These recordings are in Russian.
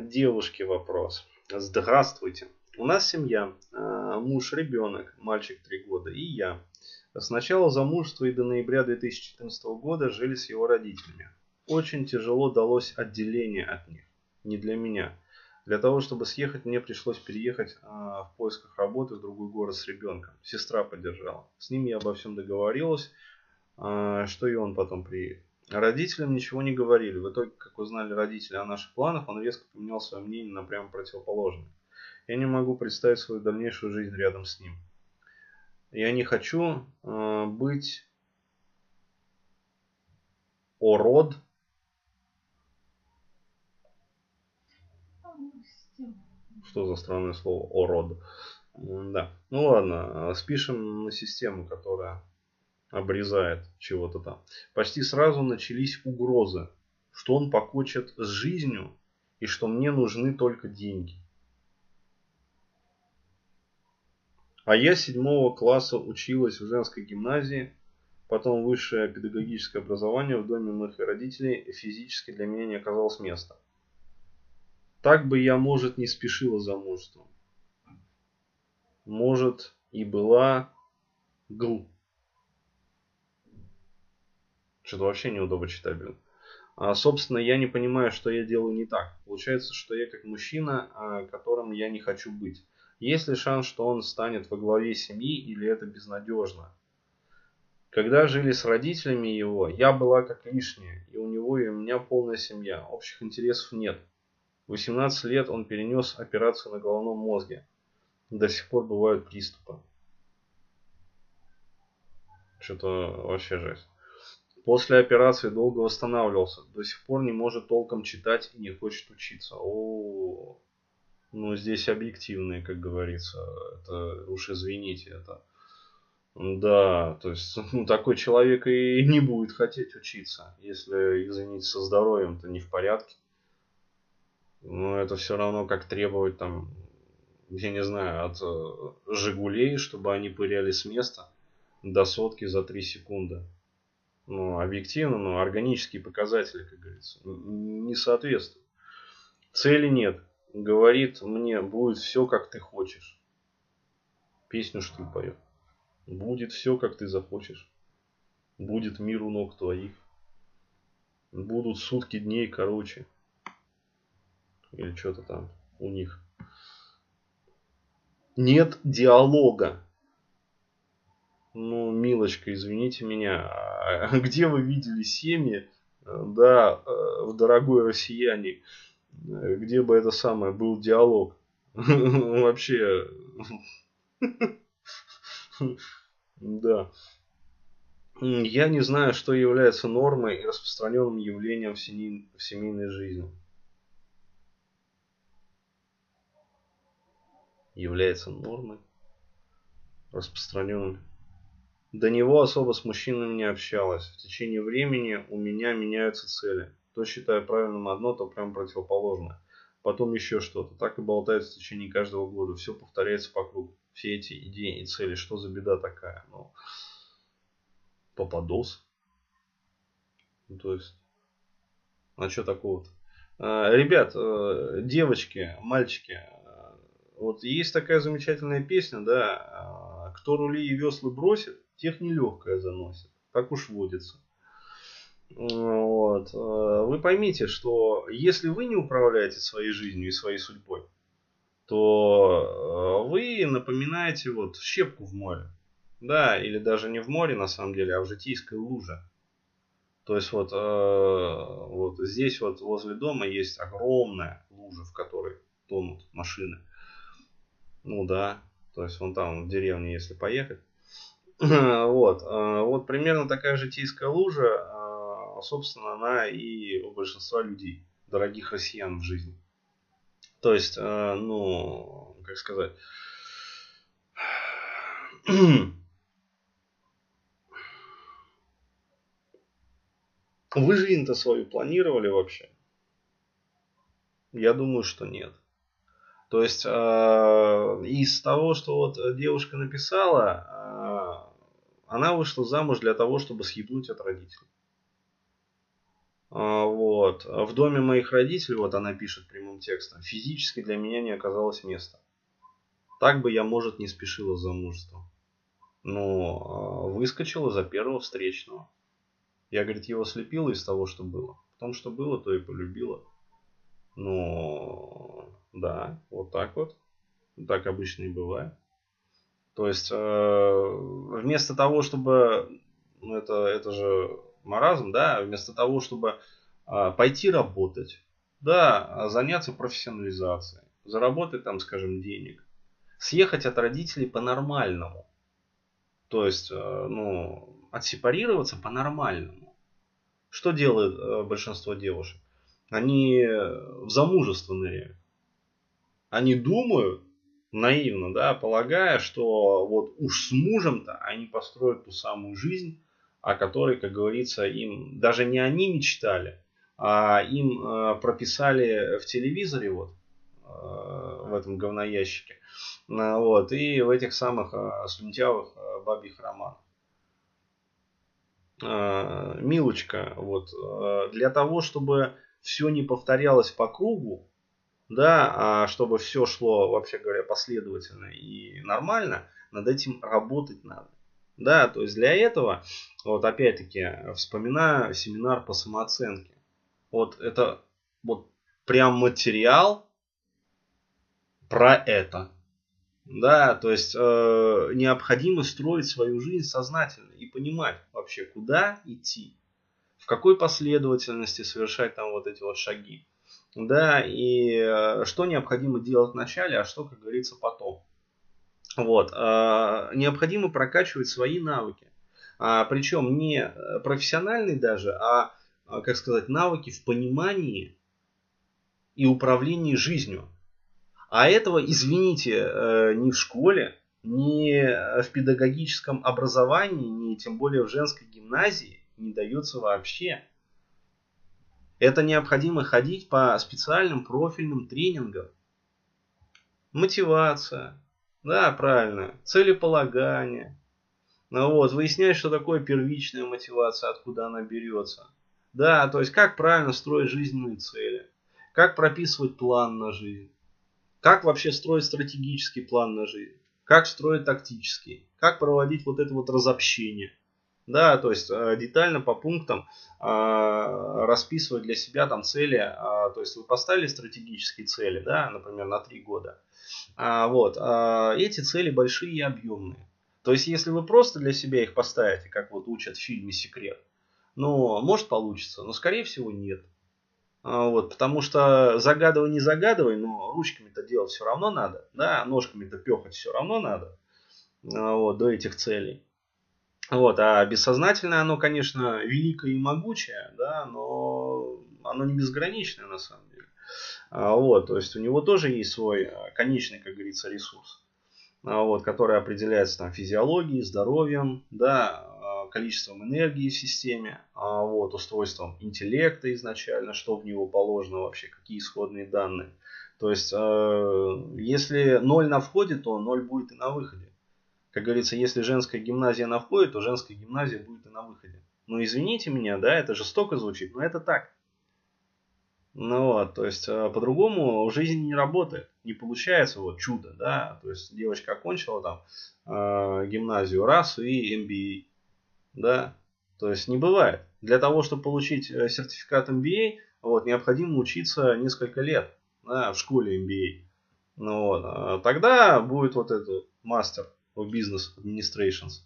девушки вопрос. Здравствуйте. У нас семья, а, муж, ребенок, мальчик 3 года и я. С начала замужества и до ноября 2014 года жили с его родителями. Очень тяжело далось отделение от них. Не для меня. Для того, чтобы съехать, мне пришлось переехать а, в поисках работы в другой город с ребенком. Сестра поддержала. С ним я обо всем договорилась, а, что и он потом приедет. Родителям ничего не говорили. В итоге, как узнали родители о наших планах, он резко поменял свое мнение на прямо противоположное. Я не могу представить свою дальнейшую жизнь рядом с ним. Я не хочу э, быть ород. Что за странное слово ород? Да. Ну ладно, спишем на систему, которая обрезает чего-то там. Почти сразу начались угрозы, что он покончит с жизнью и что мне нужны только деньги. А я седьмого класса училась в женской гимназии, потом высшее педагогическое образование в доме моих родителей, физически для меня не оказалось места. Так бы я, может, не спешила замужеством. Может, и была гру. Что-то вообще неудобно читабельно. А, собственно, я не понимаю, что я делаю не так. Получается, что я как мужчина, а, которым я не хочу быть. Есть ли шанс, что он станет во главе семьи или это безнадежно? Когда жили с родителями его, я была как лишняя, и у него и у меня полная семья, общих интересов нет. В 18 лет он перенес операцию на головном мозге. До сих пор бывают приступы. Что-то вообще жесть. После операции долго восстанавливался. До сих пор не может толком читать и не хочет учиться. О, ну, здесь объективные, как говорится. Это уж извините, это... Да, то есть ну, такой человек и не будет хотеть учиться, если, извините, со здоровьем-то не в порядке. Но это все равно как требовать там, я не знаю, от э, Жигулей, чтобы они пыряли с места до сотки за 3 секунды. Ну, объективно, но органические показатели, как говорится, не соответствуют. Цели нет говорит мне, будет все, как ты хочешь. Песню что ли поет. Будет все, как ты захочешь. Будет мир у ног твоих. Будут сутки дней короче. Или что-то там у них. Нет диалога. Ну, милочка, извините меня, а где вы видели семьи, да, э, в дорогой россияне, где бы это самое был диалог. Вообще. Да. Я не знаю, что является нормой и распространенным явлением в семейной жизни. Является нормой, распространенным. До него особо с мужчинами не общалась. В течение времени у меня меняются цели. То считаю правильным одно, то прям противоположное. Потом еще что-то. Так и болтается в течение каждого года. Все повторяется по кругу. Все эти идеи и цели. Что за беда такая? Ну, попадос. Ну, то есть, а что такого-то? А, ребят, э, девочки, мальчики, э, вот есть такая замечательная песня, да, а, кто рули и веслы бросит, тех нелегкая заносит. Так уж водится. Вот. Э, вы поймите, что если вы не управляете своей жизнью и своей судьбой, то э, вы напоминаете вот щепку в море. Да, или даже не в море на самом деле, а в житейской луже. То есть вот, э, вот здесь вот возле дома есть огромная лужа, в которой тонут машины. Ну да, то есть вон там в деревне, если поехать. Вот, вот примерно такая житейская лужа, а, собственно, она и у большинства людей, дорогих россиян в жизни. То есть, э, ну, как сказать, вы жизнь-то свою планировали вообще? Я думаю, что нет. То есть э, из того, что вот девушка написала, э, она вышла замуж для того, чтобы съебнуть от родителей. А, вот. В доме моих родителей, вот она пишет прямым текстом, физически для меня не оказалось места. Так бы я, может, не спешила с замужеством. Но а, выскочила за первого встречного. Я, говорит, его слепила из того, что было. В том, что было, то и полюбила. Но да, вот так вот. Так обычно и бывает. То есть э, вместо того, чтобы ну это, это же маразм, да, вместо того, чтобы э, пойти работать, да, заняться профессионализацией, заработать там, скажем, денег, съехать от родителей по-нормальному. То есть, э, ну, отсепарироваться по-нормальному. Что делает большинство девушек? Они в замужество ныряют. Они думают, наивно, да, полагая, что вот уж с мужем-то они построят ту самую жизнь, о которой, как говорится, им даже не они мечтали, а им э, прописали в телевизоре вот э, в этом говноящике, э, вот и в этих самых э, слюнтявых э, бабьих романах. Э, Милочка, вот э, для того, чтобы все не повторялось по кругу, да, а чтобы все шло, вообще говоря, последовательно и нормально, над этим работать надо. Да, то есть для этого, вот опять-таки, вспоминаю семинар по самооценке. Вот это вот прям материал про это. Да, то есть э, необходимо строить свою жизнь сознательно и понимать вообще, куда идти, в какой последовательности совершать там вот эти вот шаги. Да, и э, что необходимо делать вначале, а что, как говорится, потом. Вот. Э, необходимо прокачивать свои навыки. А, причем не профессиональные даже, а, а, как сказать, навыки в понимании и управлении жизнью. А этого, извините, э, ни в школе, ни в педагогическом образовании, ни тем более в женской гимназии не дается вообще. Это необходимо ходить по специальным профильным тренингам. Мотивация, да, правильно, целеполагание. Ну вот, выяснять, что такое первичная мотивация, откуда она берется. Да, то есть как правильно строить жизненные цели, как прописывать план на жизнь, как вообще строить стратегический план на жизнь, как строить тактический, как проводить вот это вот разобщение. Да, то есть э, детально по пунктам э, расписывать для себя там цели. Э, то есть вы поставили стратегические цели, да, например, на три года. Вот, эти цели большие и объемные. То есть, если вы просто для себя их поставите, как вот учат в фильме «Секрет», ну, может получится, но скорее всего нет. Вот, потому что загадывай, не загадывай, но ручками-то делать все равно надо, да, ножками-то пехать все равно надо, вот, до этих целей. Вот, а бессознательное оно, конечно, великое и могучее, да, но оно не безграничное на самом деле. А, вот, то есть у него тоже есть свой а, конечный, как говорится, ресурс, а, вот, который определяется там физиологией, здоровьем, да, количеством энергии в системе, вот, устройством интеллекта изначально, что в него положено вообще, какие исходные данные. То есть, если ноль на входе, то ноль будет и на выходе. Как говорится, если женская гимназия на входе, то женская гимназия будет и на выходе. Ну, извините меня, да, это жестоко звучит, но это так. Ну вот, то есть э, по-другому в жизни не работает, не получается вот чудо, да, то есть девочка окончила там э, гимназию раз и MBA, да, то есть не бывает. Для того, чтобы получить э, сертификат MBA, вот, необходимо учиться несколько лет да, в школе MBA. Ну вот, а тогда будет вот этот мастер в бизнес administrations.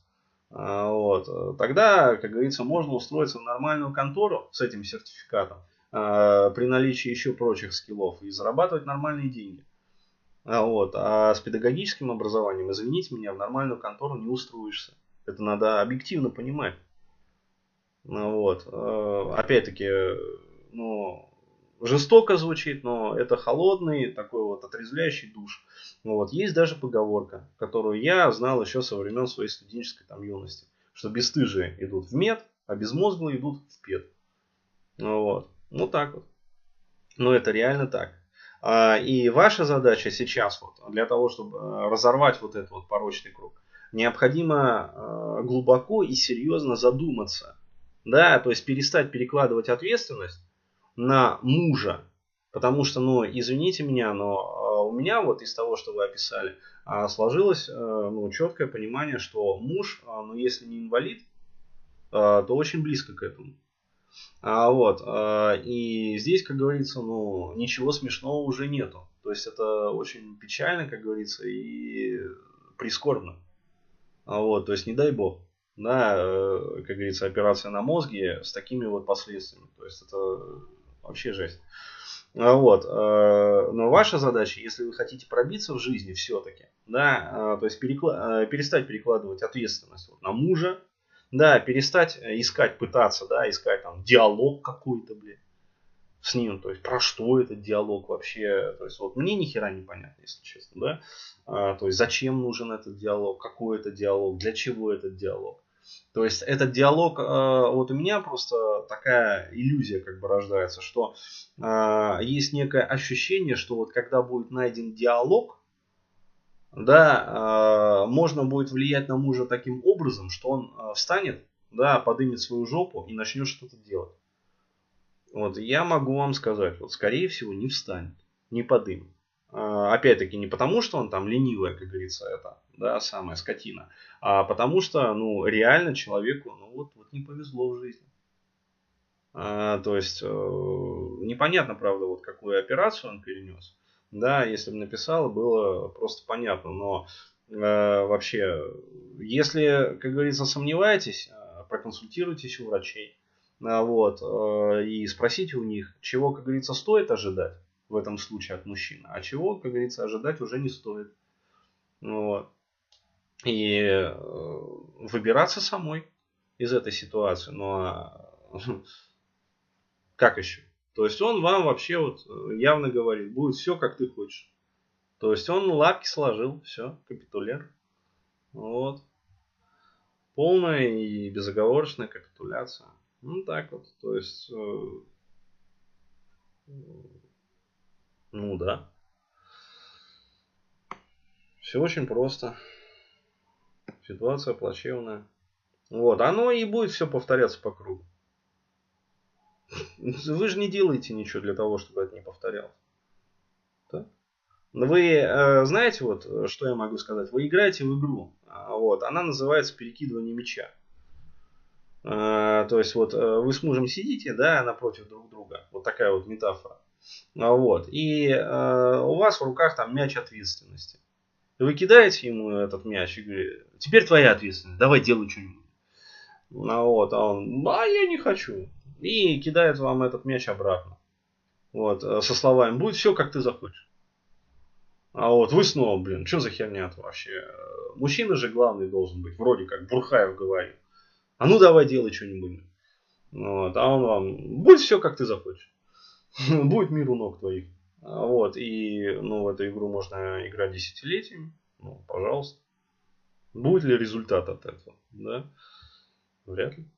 А, вот. Тогда, как говорится, можно устроиться в нормальную контору с этим сертификатом а, при наличии еще прочих скиллов и зарабатывать нормальные деньги. А, вот. А с педагогическим образованием, извините меня, в нормальную контору не устроишься. Это надо объективно понимать. Вот. Опять-таки, ну, жестоко звучит, но это холодный, такой вот отрезвляющий душ. Вот. Есть даже поговорка, которую я знал еще со времен своей студенческой там юности, что бесстыжие идут в мед, а безмозглые идут в пед. Вот. Ну так вот. Но это реально так. А, и ваша задача сейчас вот, для того, чтобы э, разорвать вот этот вот порочный круг, необходимо э, глубоко и серьезно задуматься Да, то есть перестать перекладывать ответственность на мужа. Потому что, ну, извините меня, но а, у меня вот из того, что вы описали, а, сложилось э, ну, четкое понимание, что муж, а, ну, если не инвалид, то очень близко к этому. А, вот, и здесь, как говорится, ну, ничего смешного уже нету. То есть это очень печально, как говорится, и прискорбно. А вот, то есть не дай бог. Да, э, как говорится, операция на мозге с такими вот последствиями. То есть это вообще жесть. А вот. Э, но ваша задача, если вы хотите пробиться в жизни все-таки, да, э, то есть перекла- перестать перекладывать ответственность вот на мужа, да, перестать искать, пытаться, да, искать там диалог какой-то, блин, с ним, то есть про что этот диалог вообще, то есть вот мне ни хера не понятно, если честно, да, то есть зачем нужен этот диалог, какой это диалог, для чего этот диалог. То есть этот диалог, а, вот у меня просто такая иллюзия как бы рождается, что а, есть некое ощущение, что вот когда будет найден диалог, да, можно будет влиять на мужа таким образом, что он встанет, да, подымет свою жопу и начнет что-то делать. Вот, я могу вам сказать, вот, скорее всего, не встанет, не подымет. А, опять-таки, не потому, что он там ленивый, как говорится, это, да, самая скотина, а потому что, ну, реально человеку, ну, вот, вот не повезло в жизни. А, то есть, э, непонятно, правда, вот какую операцию он перенес. Да, если бы написал, было просто понятно, но э, вообще, если, как говорится, сомневаетесь, э, проконсультируйтесь у врачей. А, вот, э, и спросите у них, чего, как говорится, стоит ожидать в этом случае от мужчины, а чего, как говорится, ожидать уже не стоит. Вот. И э, выбираться самой из этой ситуации. Ну а как еще? То есть он вам вообще вот явно говорит, будет все как ты хочешь. То есть он лапки сложил, все, капитуляр. Вот. Полная и безоговорочная капитуляция. Ну так вот, то есть, э, ну да. Все очень просто. Ситуация плачевная. Вот, оно и будет все повторяться по кругу. Вы же не делаете ничего для того, чтобы это не повторялось. Да? Вы э, знаете, вот, что я могу сказать? Вы играете в игру. А, вот, она называется перекидывание мяча. А, то есть вот э, вы с мужем сидите, да, напротив друг друга. Вот такая вот метафора. А, вот. И э, у вас в руках там мяч ответственности. Вы кидаете ему этот мяч и говорите, теперь твоя ответственность, давай делай что-нибудь. А, вот, а он, а я не хочу. И кидает вам этот мяч обратно. Вот, э, со словами, будет все, как ты захочешь. А вот вы снова, блин, что за херня-то вообще? Мужчина же главный должен быть, вроде как Бурхаев говорит. А ну давай делай что-нибудь. Вот. А он вам, будет все, как ты захочешь. будет мир у ног твоих. А вот. И ну, в эту игру можно играть десятилетиями. Ну, пожалуйста. Будет ли результат от этого? Да? Вряд ли.